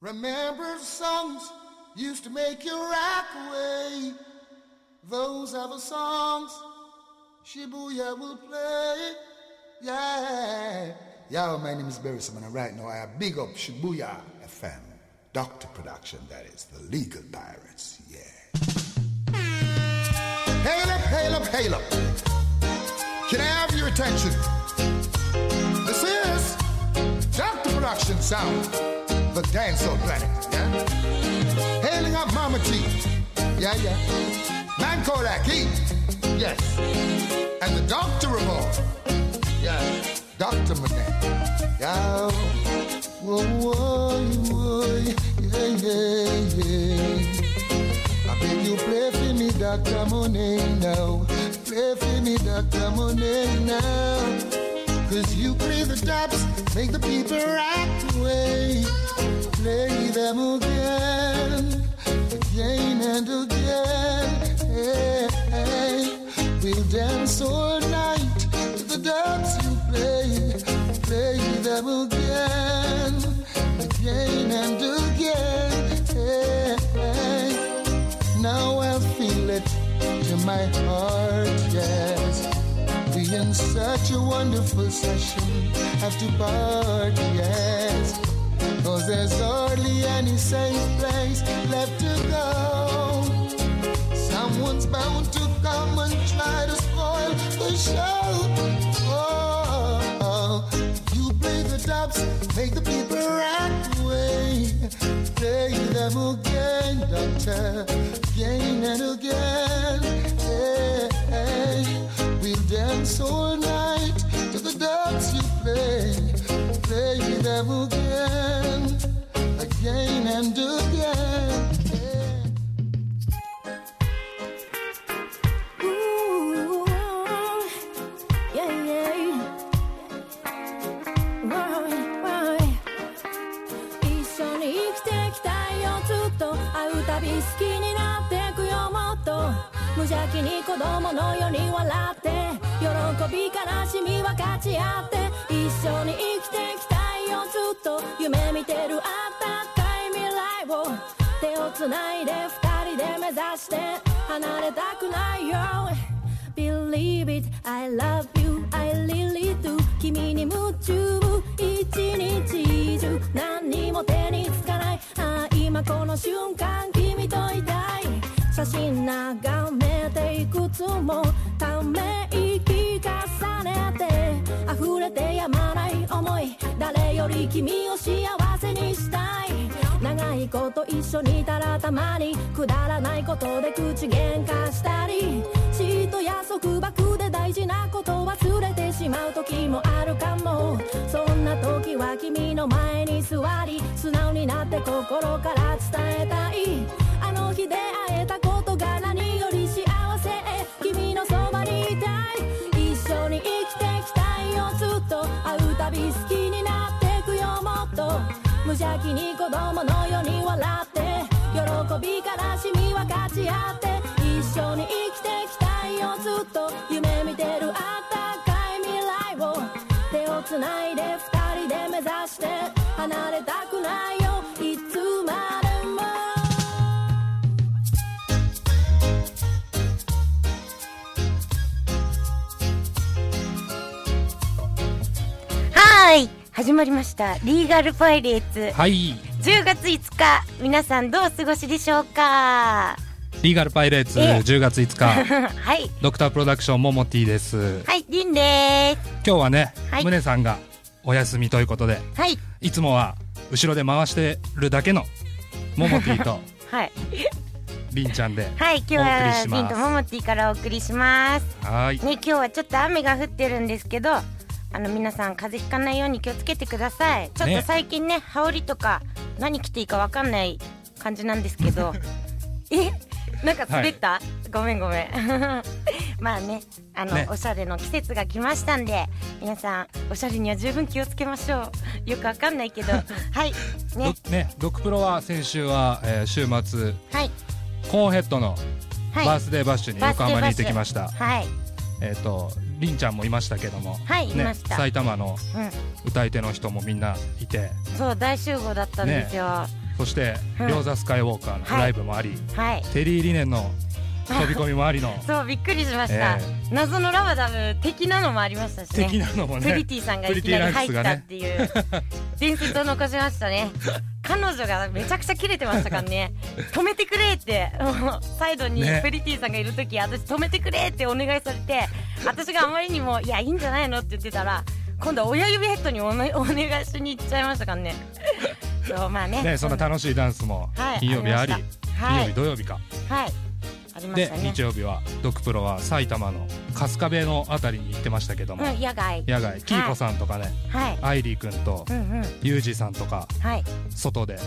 Remember songs used to make you rock away. Those are the songs Shibuya will play. Yeah. Yo, my name is Barry Simon, and right now I have big up Shibuya FM. Doctor Production, that is, the legal pirates, yeah. Hail up, hail up, hail up. Can I have your attention? This is Doctor Production Sound, the dancehall planet, yeah? Hailing up Mama T, yeah, yeah. Man called Aki, yes. And the Doctor of all, yeah. Dr. Manan, yeah. Whoa, whoa, whoa, yeah, yeah, yeah. I beg you play for me, Dr. Monet now. Play for me, Dr. Monet now. Cause you play the tops, make the people act away. Play them again, again and again. Hey, hey. We'll dance all night to the dubs you play. Play them again, again and again. Hey, hey. Now I feel it to my heart, yes. In such a wonderful session have to part, yes. Cause there's hardly any safe place left to go. Someone's bound to come and try to spoil the show. Oh, you play the tops, make the people act away. Play them again, doctor, again and again. Hey. We'll dance all night to the dubs you play. Play them again, again and again. 一緒に生きてきたいよずっと会うたび好きになってくよもっと無邪気に子供のように笑ってび悲しみ分かち合って一緒に生きていきたいよずっと夢見てるあったかい未来を手をつないで二人で目指して離れたくないよ Believe it, I love you, I really do. 君に夢中一日中何にも手につかない。ああ今この瞬間君といたい。写真眺めていくつも。り君を幸せにしたい。長いこと一緒にいたらたまにくだらないことで口喧嘩したり。嫉妬や束縛で大事なこと忘れてしまう時もあるかも。そんな時は君の前に座り素直になって心から伝えたい。あの日出会えたことが何より幸せ。君のそばにいたい。一緒に生きてきたいよ。ずっと会うたび好き。無邪気に子供のように笑って喜び悲しみ分かち合って一緒に生きてきたいよずっと夢見てるあったかい未来を。手をつないで二人で目指して離れたくないよいつまでも。はい。始まりました。リーガルパイレーツ。はい。10月5日皆さんどうお過ごしでしょうか？リーガルパイレーツえ。え10月5日。はい。ドクタープロダクションモモティです。はいリンで今日はねはい。ムネさんがお休みということですはい。いつもは後ろで回してるだけのモモティと はい。リンちゃんではい今日はします。リンとモモティからお送りします。はーい。ね今日はちょっと雨が降ってるんですけどあの皆さん風邪ひかないように気をつけてください。ちょっねと最近ね羽織とか何着ていいかわかんない感じなんですけど。え？なんか滑った、ごめんごめん。まあねあのね。おしゃれの季節が来ましたんで皆さんおしゃれには十分気をつけましょう。よくわかんないけど。はい。ね。どね。ドクプロは先週は、えー週末。はい。コーンヘッドのはい。バースデーバッシュに横浜に行ってきました、はい。えっ、とりんちゃんもいましたけども、はいいねました。埼玉のうん。歌い手の人もみんないてそう大集合だったんですよ、そしてうん。両座スカイウォーカーのライブもあり、はい。テリー・リネンの飛び込みもありの。そうびっくりしました、え謎のラバダム的なのもありましたしね。的なのもね。プリティさんがいきなり入ったっていう。伝説を残しましたね。彼女がめちゃくちゃキレてましたからね。止めてくれってサイドにね。プリティさんがいる時、私止めてくれってお願いされて私があまりにもいやいいんじゃないのって言ってたら今度は親指ヘッドにお,、ね、お願いしに行っちゃいましたからね。そうまあね。ねそんな楽しいダンスもはい。金曜日あり、ありました。金曜日はい土曜日か、はいで日曜日はドクプロは埼玉の春日部のあたりに行ってましたけども、うん野外。野外。キーコさんとかね、はい。アイリーくんとうんうん。ユージさんとかはい。外で。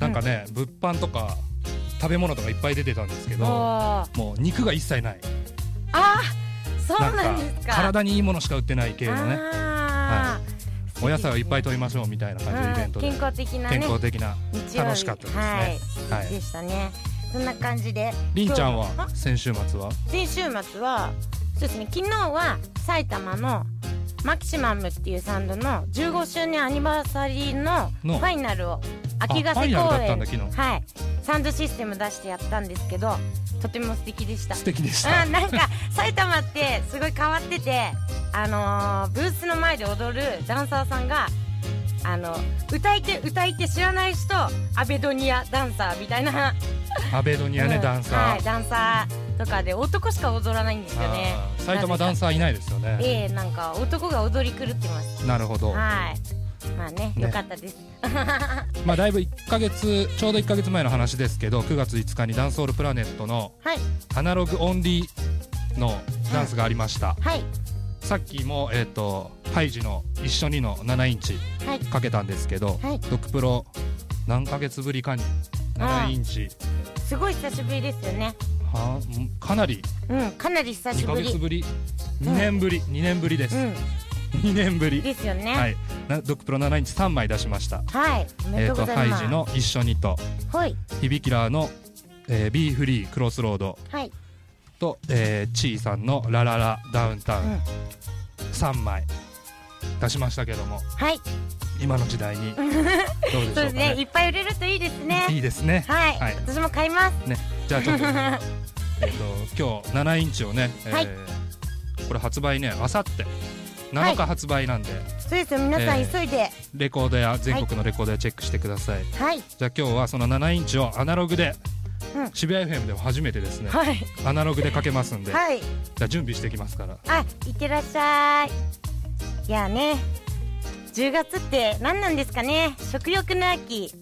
なんかね、物販とか食べ物とかいっぱい出てたんですけおどー。もう肉が一切ない。あーそうなんですか。体にいいものしか売ってない系のね。あー。お野菜をいっぱい取りましょうみたいな感じのイベントで。うん健康的なね。健康的な楽しかったですね。はい、はい。でしたねそんな感じで。りんちゃんは？先週末は？先週末はそうですね。昨日は埼玉のマキシマムっていうサンドの15周年アニバーサリーのの？ファイナルを秋ヶ瀬公園。はい。サンドシステム出してやったんですけどとても素敵でした。素敵でした。うん、なんか埼玉ってすごい変わっててあのーブースの前で踊るダンサーさんがあの歌い手歌い手知らない人アベドニアダンサーみたいな。アベドニアね、うん。ダンサー。はい、ダンサーとかで男しか踊らないんですよね。埼玉ダンサーいないですよね。ええなんか男が踊り狂ってます。なるほど。はい。まあねね。よかったです。まあだいぶ1ヶ月ちょうど1ヶ月前の話ですけど9月5日にダンスホールプラネットのはい。アナログオンリーのダンスがありました、はいさっきもえっ、とハイジの一緒にの7インチはい。かけたんですけど、はい。ドクプロ何ヶ月ぶりかに7インチ。すごい久しぶりですよね。はんかなり。うんかなり久2ヶしぶり。月ぶり。2年ぶり、2年ぶりです、うん。2年ぶり。ですよね。はい。なドクプロ7インチ3枚出しました。はい。えっ、とハイジの一緒にと。はい。ヒビキラーの、えー、ビーフリークロスロード。はいと、えー、チーさんのラララダウンタウン、うん。3枚出しましたけども。はい。今の時代に どうでしょうかそうですね。いねっぱい売れるといいですね。いいですね。はい、はい。私も買います。ね。じゃあちょっと えっと今日7インチをね、えーはい。これ発売ねあさって7日発売なんで、そうですよ。皆さんえー急いで。レコードや全国のレコードやチェックしてください、はい。じゃあ今日はその7インチをアナログで、うん。渋谷 FM でも初めてですね、はい。アナログでかけますんで、はい。じゃあ準備してきますから。あいってらっしゃい。いやね。10月って何なんですかね。食欲の秋。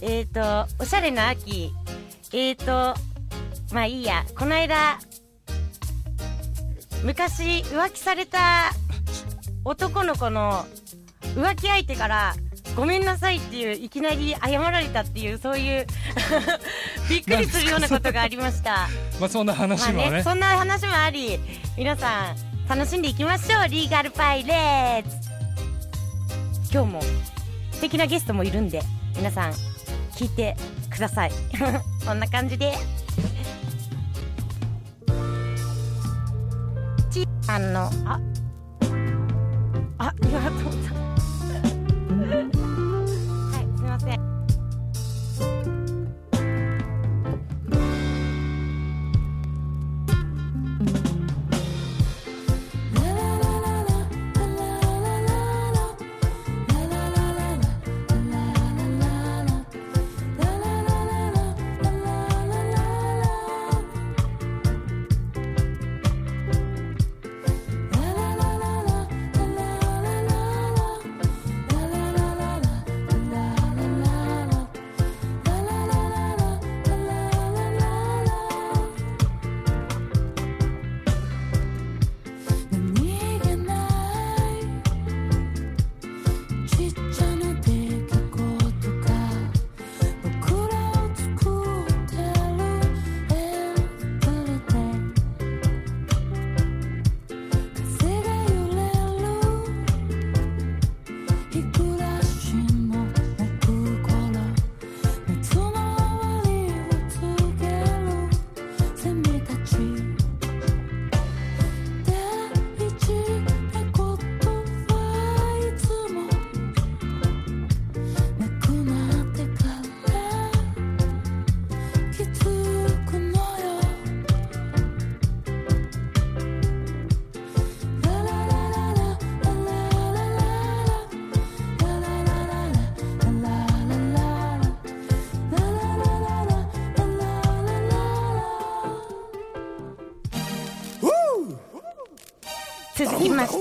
えっ、ー、とおしゃれな秋。えっ、ー、とまあいいや。この間昔浮気された男の子の浮気相手からごめんなさいっていういきなり謝られたっていうそういうびっくりするようなことがありました。まあそんな話もね,、まあね、そんな話もあり皆さん楽しんでいきましょう。リーガルパイレーツ。今日も素敵なゲストもいるんで皆さん聞いてください。こんな感じで。ちーさんのああありがとうございます。はいすいません「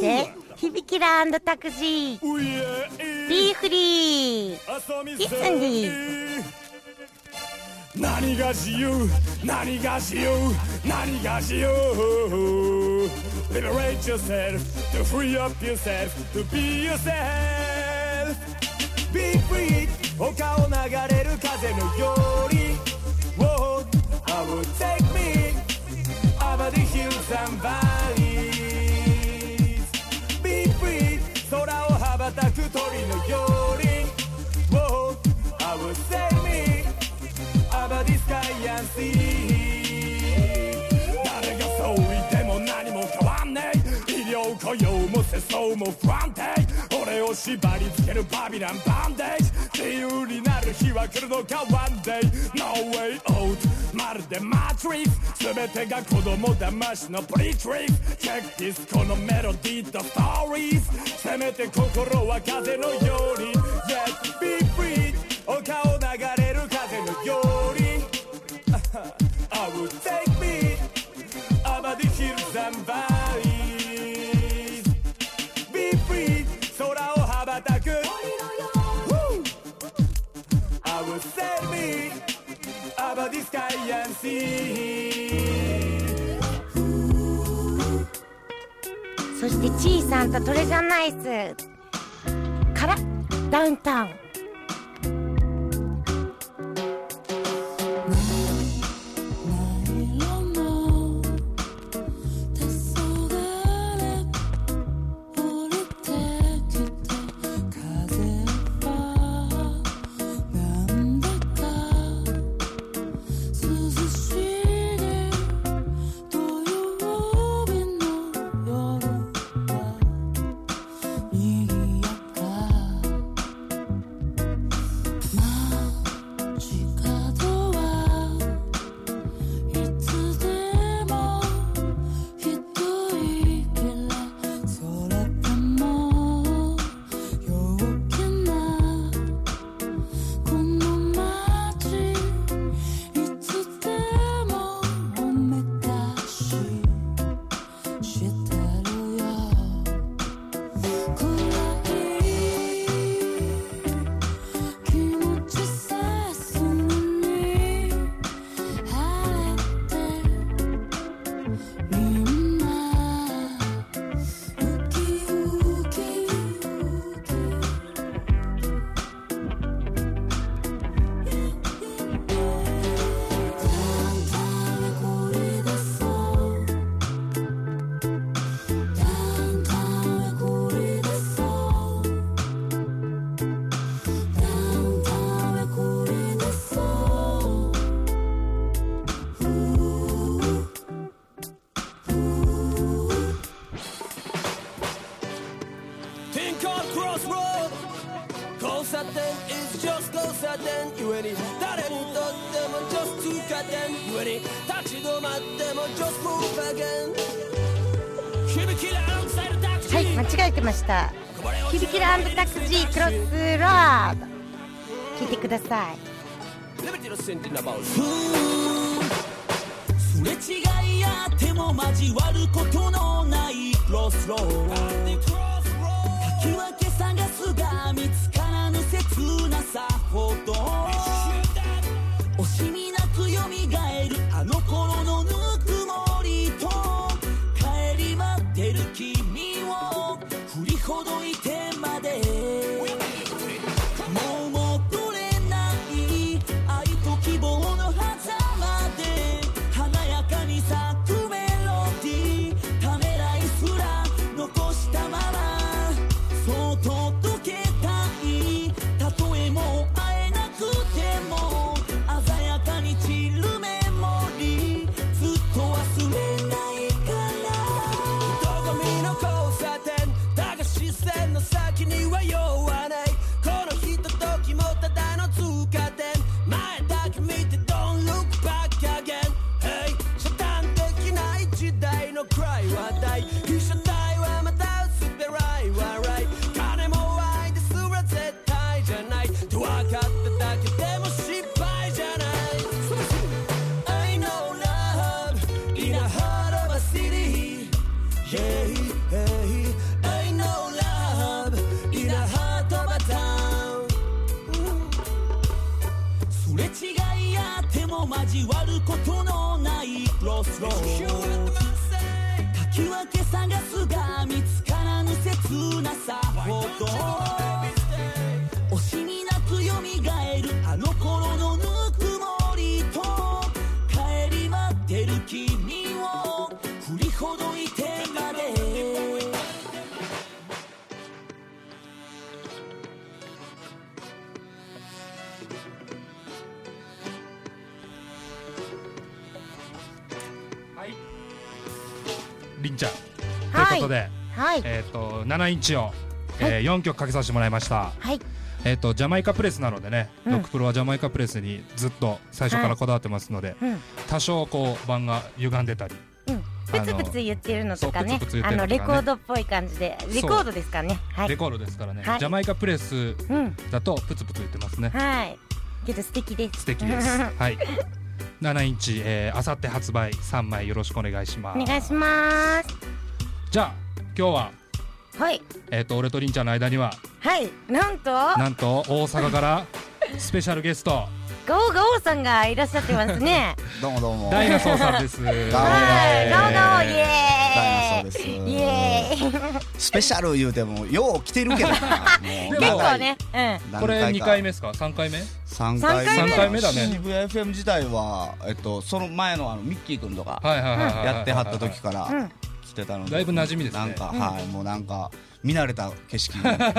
して響きラタクジービーフリーキスンディ何が自由何が自由何が自由 Liberate yourself to free up yourself to be yourself Be free 丘を流れる風のように Whoa, I will take me over the hills and valleys ばたく鳥のように Whoa, I will take me over the sky and sea 誰がそう言っても何も変わんねえ医療雇用も世相も不安定俺を縛り付けるバビランバンデージ自由になる日は来るのか One day. No way out. まるでマトリックス全てが子供騙しのプリトリックチェックディスコのメロディーとストーリーズせめて心は風のように Yes be free そしてちーさんとトレジャーナイスからダウンタウン。はい間違えてました。響きラタクジークロスロード。聞いてください。すれ違いやっても交わることのないクロスロード。かき分け探すが見つからぬ切なさほど。の暗い話題被写体はまた薄っぺらい笑い。金も愛ですら絶対じゃない。と分かっただけでも失敗じゃない。I know love in a heart of a city yeah, れ違いっても交わることのないロスローけ探すが見つからぬ切なさほど。りんちゃん。はい。ということで、はい。えっ、と7インチを、えー4曲かけさせてもらいました。はい。えっ、とジャマイカプレスなのでね、うん。ロックプロはジャマイカプレスにずっと最初からこだわってますので、うん。多少こう盤が歪んでたりうん。プツプツ言ってるのとかねそうプツプツ言ってあのレコードっぽい感じでレコードですかね。はい。レコードですからね、はい。ジャマイカプレスうん。だとプツプツ言ってますね。はい。けど素敵です。素敵です。はい 7インチ、えー、あさって発売3枚よろしくお願いします。お願いします。じゃあ今日ははい。えっ、と俺とりんちゃんの間にははい。なんとなんと大阪から スペシャルゲスト。ガオガオさんがいらっしゃってますね。どうもどうも。ダイナソーさんです。はい。ガオガオイエーイ。ダイナソーです。イエーイスペシャル言うてもよう来てるけどな。もうで結も構ね。うんこれ2回目ですか？3回目？3回目。三回目だね。渋谷 FM 自体は、えっと、その前のあのミッキー君とかやってはった時からうん。来てたのでだいぶ馴染みですね。なんか、はいもうなんか見慣れた景色みたいな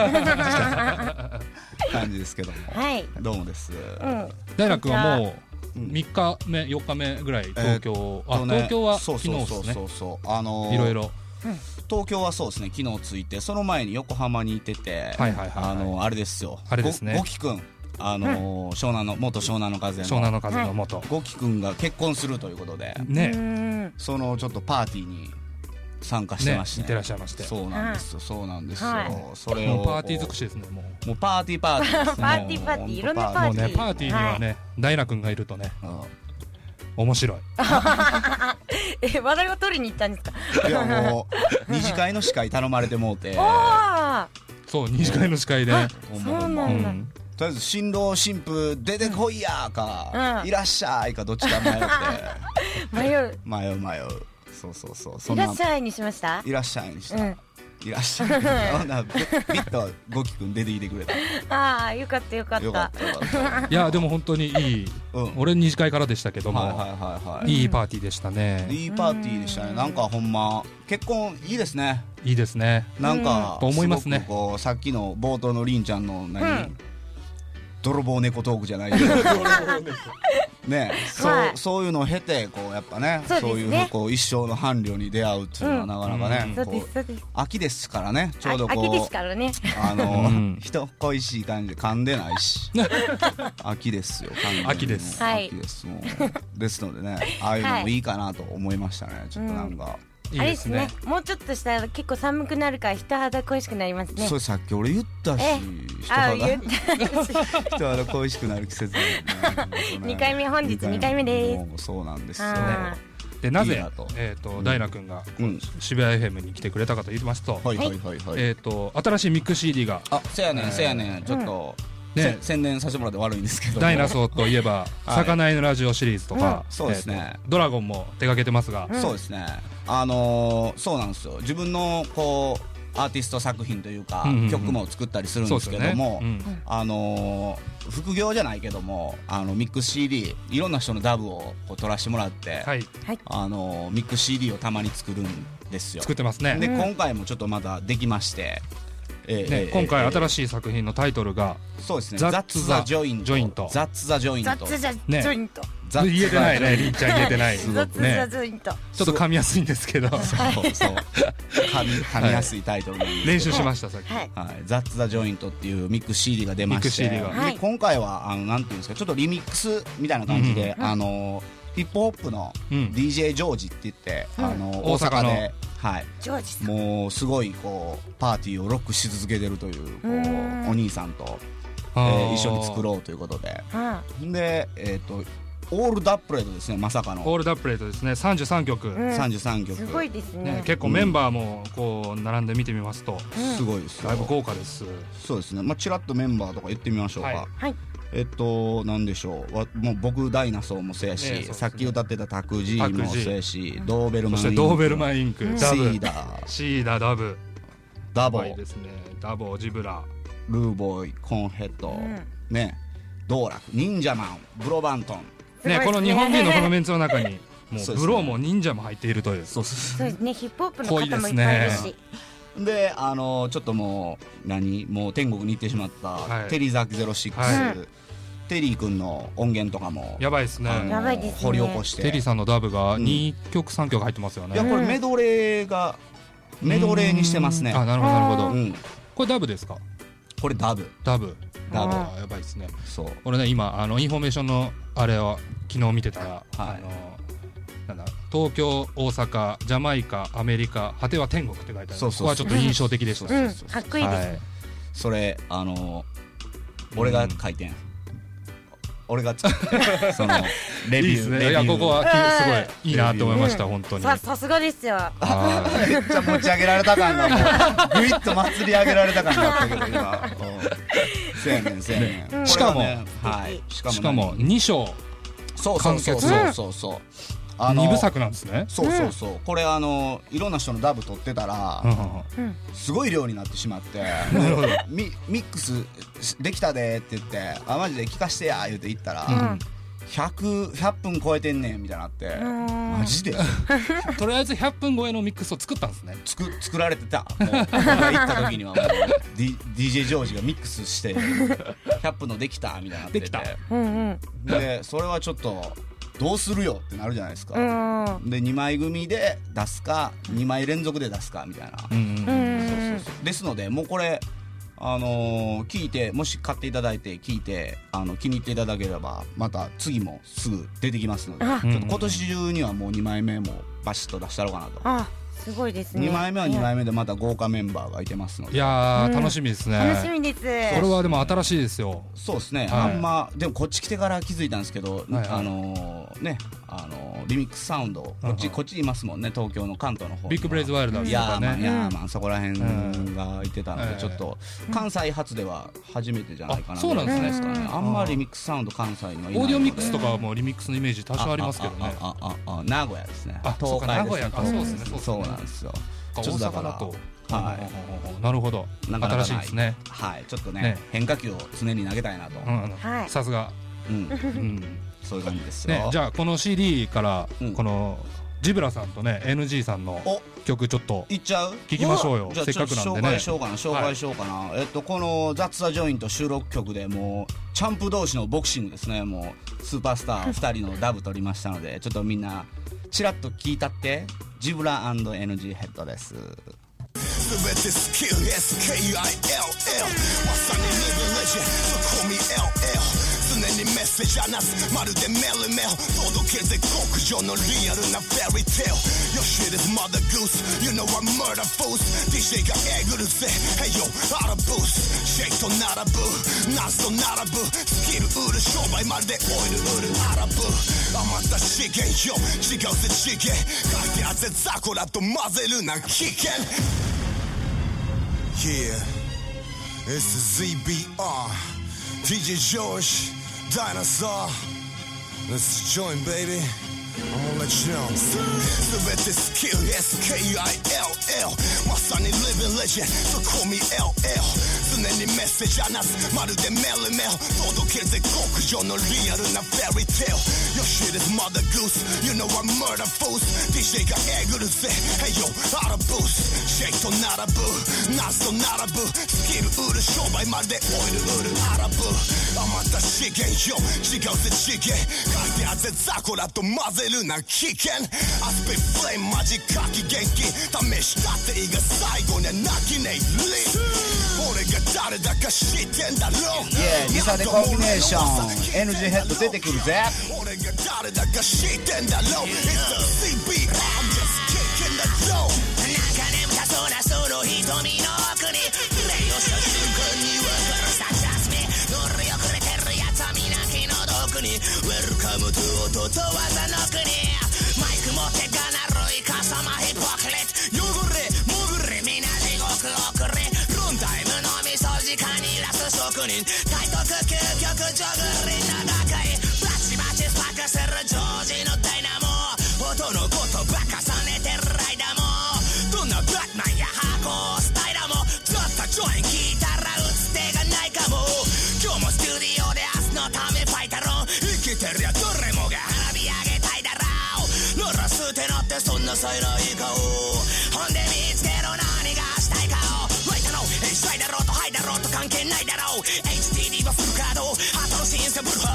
感じですけども。はい。どうもです、うん。大楽はもううん。3日目4日目ぐらい東京、あとね東京はそう昨日そうそうですねそうそうあのーいろいろ東京はそうですね昨日着いてその前に横浜にいてて、はいはいはいはい。あのあれですよ。あれですね。ごごきくんあのー湘南の元湘南の風の。湘南の風の元、ごきくんが結婚するということで。うねん。そのちょっとパーティーに参加してまして、ね行ってらっしゃいまして。そうなんですよ、そうなんですよ、はい。それを。もうパーティー尽くしですねもう。もうパーティーパーティーですね。パーティーパーティーいろんなパーもうティー。ねパーティーに。はね、ダイナ君がいるとね。ー面白い。え笑いを取りに行ったんですか？うんいやもう二次会の司会頼まれてもうて。そう二次会の司会で、そうなんだ。うん。とりあえず新郎新婦出てこいやか、うん。いらっしゃいかどっちか迷って。迷う。迷う迷う。そうそうそう。いらっしゃいにしました？いらっしゃいにした、うんいらっしゃいほんならビビッとゴキ君出てきてくれた。ああよかったよかった。いやでも本当にいい、うん。俺二次会からでしたけども、はいはいはいはい。いいパーティーでしたね、いいパーティーでしたね。なんかほんま結婚いいですね。いいですね。なんか、と思いますね。こうさっきの冒頭のりんちゃんの何、うん泥棒猫トークじゃないけど ねそう、はい。そういうのを経てこうやっぱねそういうこう一生の伴侶に出会うっていうのはなかなかね、そうこうですそうです。秋ですからねちょうどあ秋ですこからね。うあの、うん。人恋しい感じで噛んでないし。秋ですよ秋です。はい。秋ですもう。ですのでねああいうのもいいかなと思いましたね、ちょっとなんか、いいあれですですね。ねもうちょっとしたら結構寒くなるから人肌恋しくなりますね。それさっき俺言ったしえ？人肌。あ言っ 人肌恋しくなる季節だよね。二回目本日二回目。です。もうそうなんですよ。あでなぜいいなと。えーとダイナ君がうん。渋谷 FM に来てくれたかと言いますと,、はい。はい。はい。はい、えー、と新しいミック CD が。あせやねんせやねん。ちょっと、ね。せ宣伝させてもらって悪いんですけどダイナソーといえば「はい。魚へのラジオ」シリーズとか、そうですね。えーとドラゴンも手掛けてますが、そうですね。あのーそうなんですよ。自分のこうアーティスト作品というか、うんうんうん。曲も作ったりするんでですけども、うん。あのー副業じゃないけどもあのミックス CD いろんな人のダブをこう取らせてもらって、はい。あのーミックス CD をたまに作るんですよ。作ってますね。で、今回もちょっとまだできまして、えーねえー今回えー。新しい作品のタイトルがそうですね。ザッザッツ・ザ・ジョイント。ジョイント。ザッツ・ザ・ジョイント。雑じゃジねョイント。ザッツ言えてないねりんちゃん言えてない。ト。ちょっと噛みやすいんですけど。そう。そう。噛み噛みやすいタイトル練習しましたさっき、はい。はい、ザッツ・ザ・ジョイントっていうミックス CD が出まして。ミックス CD が。はい。で今回はあのなんていうんですかちょっとリミックスみたいな感じで、あのヒップホップのうん。DJ ジョージって言って、あの大大阪の。阪で、はい、ジョージさん。もうすごいこうパーティーをロックし続けてるというこううん。お兄さんと、えあー。ー一緒に作ろうということで。あで、えー、とオールダップレートですねまさかの。オールダップレートですね。33曲、うん33曲すごいですね。ね結構メンバーもこう並んで見てみますと、すごいですよ。だいぶ豪華です。そうですね。まあちらっとメンバーとか言ってみましょうか、はい。はいえっとなんでしょう。わもう僕ダイナソーもそうやし、ねそうさっき歌ってたタクジーもそうやし、ドーベルマンそしてドーベルマンインク。シダブーダーシーダダブ。ダボはいですね。ダボジブラルーボーイコーンヘッド、ん。ね。道楽忍者マンブロバントン。ねこの日本人のこのメンツの中に もそうですね。うブローも忍者も入っているという。そうそそうです。ねヒップホップの方もいっぱいいるしうであのちょっともう何？もう天国に行ってしまった、はい。テリーザキ06、はテリー君の音源とかもやばいですね。あのやばいですね。掘り起こして。テリーさんのダブがうん。2曲3曲入ってますよいやねこれメドレーがメドレーにしてますね。あなるほどなるほど。うん。これダブですか？これダブ。ダブ。ダブ。やばいですね。そう。俺ね今あのインフォメーションのあれを昨日見てたら、あのなんだ東京大阪ジャマイカアメリカ果ては天国って書いてある。そうそうそう。ここはちょっと印象的でした、うかっこいいですはいそれあの俺が書いてん俺が作って。そのレいいですビューレビュー。ねいやここはきすごいいいなと思いました、うん。本当に。ささすがですよ。はめっちゃ持ち上げられた感がもうぐいっと祭り上げられた感があったけど今。うんせやねんせやねん。しかもい。しかも何2章そうそうそうそうそうあの2部作なんですね。そうそうそう。これあのいろんな人のダブ撮ってたらすごい量になってしまって なるほど。ミミックスできたでって言ってあマジで聞かしてや言うて言ったら、うん。100 100分超えてんねんみたいになってん。マジで？とりあえず100分超えのミックスを作ったんですね。作作られてた。行った時には。もう、D、DJ ジョージがミックスして100分のできたみたいになってて。できた。うんうん。でそれはちょっとどうするよってなるじゃないですか、うん。で2枚組で出すか2枚連続で出すかみたいな、ですのでもうこれあのー聞いてもし買っていただいて聞いてあの気に入っていただければまた次もすぐ出てきますのであ。ちょっと今年中にはもう2枚目もバシッと出したろうかなと、あすごいですね。2枚目は2枚目でまた豪華メンバーがいてますので。いやー、うん。楽しみですね。楽しみです。これはでも新しいですよ。そうですね、はい。あんまでもこっち来てから気づいたんですけど、あのーねあのーリミックスサウンドこっち、こっちいますもんね東京の関東の方。ビッグブレイズワイルダーズとかいやーまあいねやーまあそこら辺がいてたので、うん。ちょっと関西発では初めてじゃないかなあそうなんですかねうん。あんまりリミックスサウンド関西にはいないので。オーディオミックスとかはもうリミックスのイメージ多少ありますけどね。あああああ名古屋ですね。あそうか名古屋か。東海そうですねそうですね。そうなんですよ。大ちょっとだから阪だと。はい。なるほど。なかなか新しいですね。はい。ちょっとねね。変化球を常に投げたいなと、うんうんはい。さすが。うん。うん。そういう感じですよ、ねじゃあこの CD からうん。このジブラさんとね NG さんのお。曲ちょっといっちゃう？聞きましょうよ。じゃあせっかくなんでね。紹介しようかな。紹介しようかな、えっとこの「ザ・ツ・ザ・ジョイント」収録曲でもうチャンプ同士のボクシングですね。もうスーパースター2人のダブ取りましたのでちょっとみんなチラッと聞いたってジブラ &NG ヘッドです。全てスキル SKILL まさにリブレジェンそこみ LL 常にメッセージ話す。まるでメルメル届けぜ極上のリアルなフェリーテール Your shit is mother goose. You know I'm murder fools. DJ がえぐるぜ Hey yo アラブースシェイクと並ぶナスと並ぶスキル売る商売まるでオイル売るアラブ余った資源よ違うぜ次元書いてあぜザコラと混ぜるな危険 Yeah, it's the ZBR. DJ George, Dinosaur. Let's join, baby. I'm gonna let you know. 全てスキル SKILL. まさに Living Legend そこみ LL 常にメッセージ話すまるでメルメル届けぜ極上のリアルなフェリーテール Your shit is mother goose. You know I'm murder fools. DJ がえぐるぜ Hey yo アラブースシェイクと並ぶナスと並ぶスキル売る商売まるでオイル売るアラブ余った資源よ違うぜ次元書いてあぜザコラと混ぜるな危険。アスペフレームマジ書き元気試したっていいが最後には泣きねえリ俺が誰だか知ってんだろう。Yeah ンビネーション NG ヘッド出てくるぜ俺が誰だか知ってんだろう。It's the CB I'm just kicking the door. なんか眠たそうなその瞳の Welcome to 音と技の国マイク持ってがなるいかさまヒポクレット汚れ潜れみんな地獄遅れロンタイムのみそ時間にラス職人体得究極ジョグリてりゃどれもが花火上げたいだろう乗らすてなってそんな才能いい顔ほんで見つ。けろ何がしたいかをライトのしたいだろうとハイだろうと関係ないだろう HTD はフルカードハートの新鮮ブルハ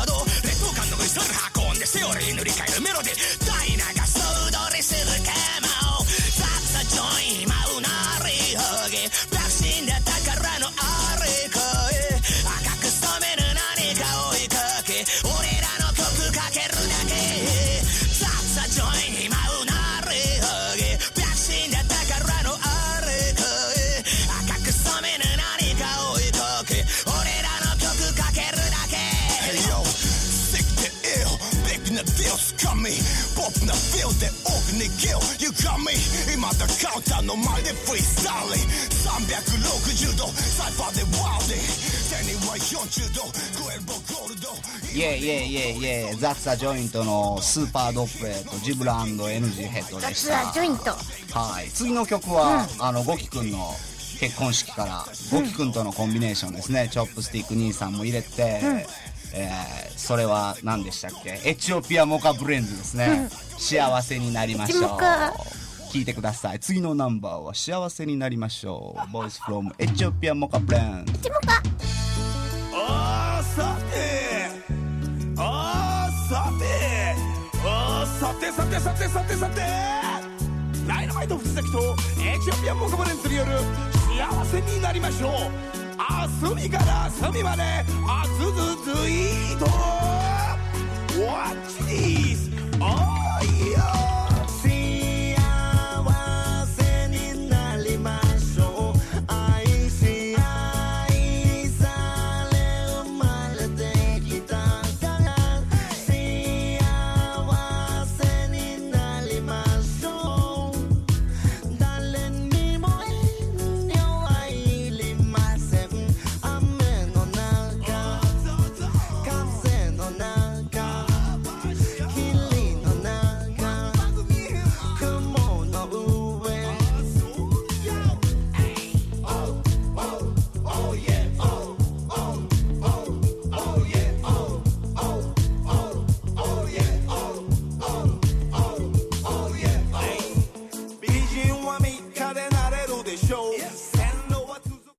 カウンターの前でフリースタイリン360度サイファーでワーディ手には40度超えるボゴールドイェイイェイイェイイェイザッツァジョイントのスーパードップレートジブラ &NG ヘッドでし雑た。はジョイントはい。次の曲は、あのゴキくんの結婚式から、ゴキくんとのコンビネーションですね。チョップスティック兄さんも入れて、えーそれは何でしたっけ？エチオピアモカブレンズですね、幸せになりましょう聞いてください。次のナンバーは幸せになりましょう。ボイスフロムエチオピアモカブレンズチモカあーさて。あーさて。あーさてさてさてさてさて。ライナマイト藤崎とエチオピアンモカバレンツによる幸せになりましょう。あ隅から隅まであずずずいーと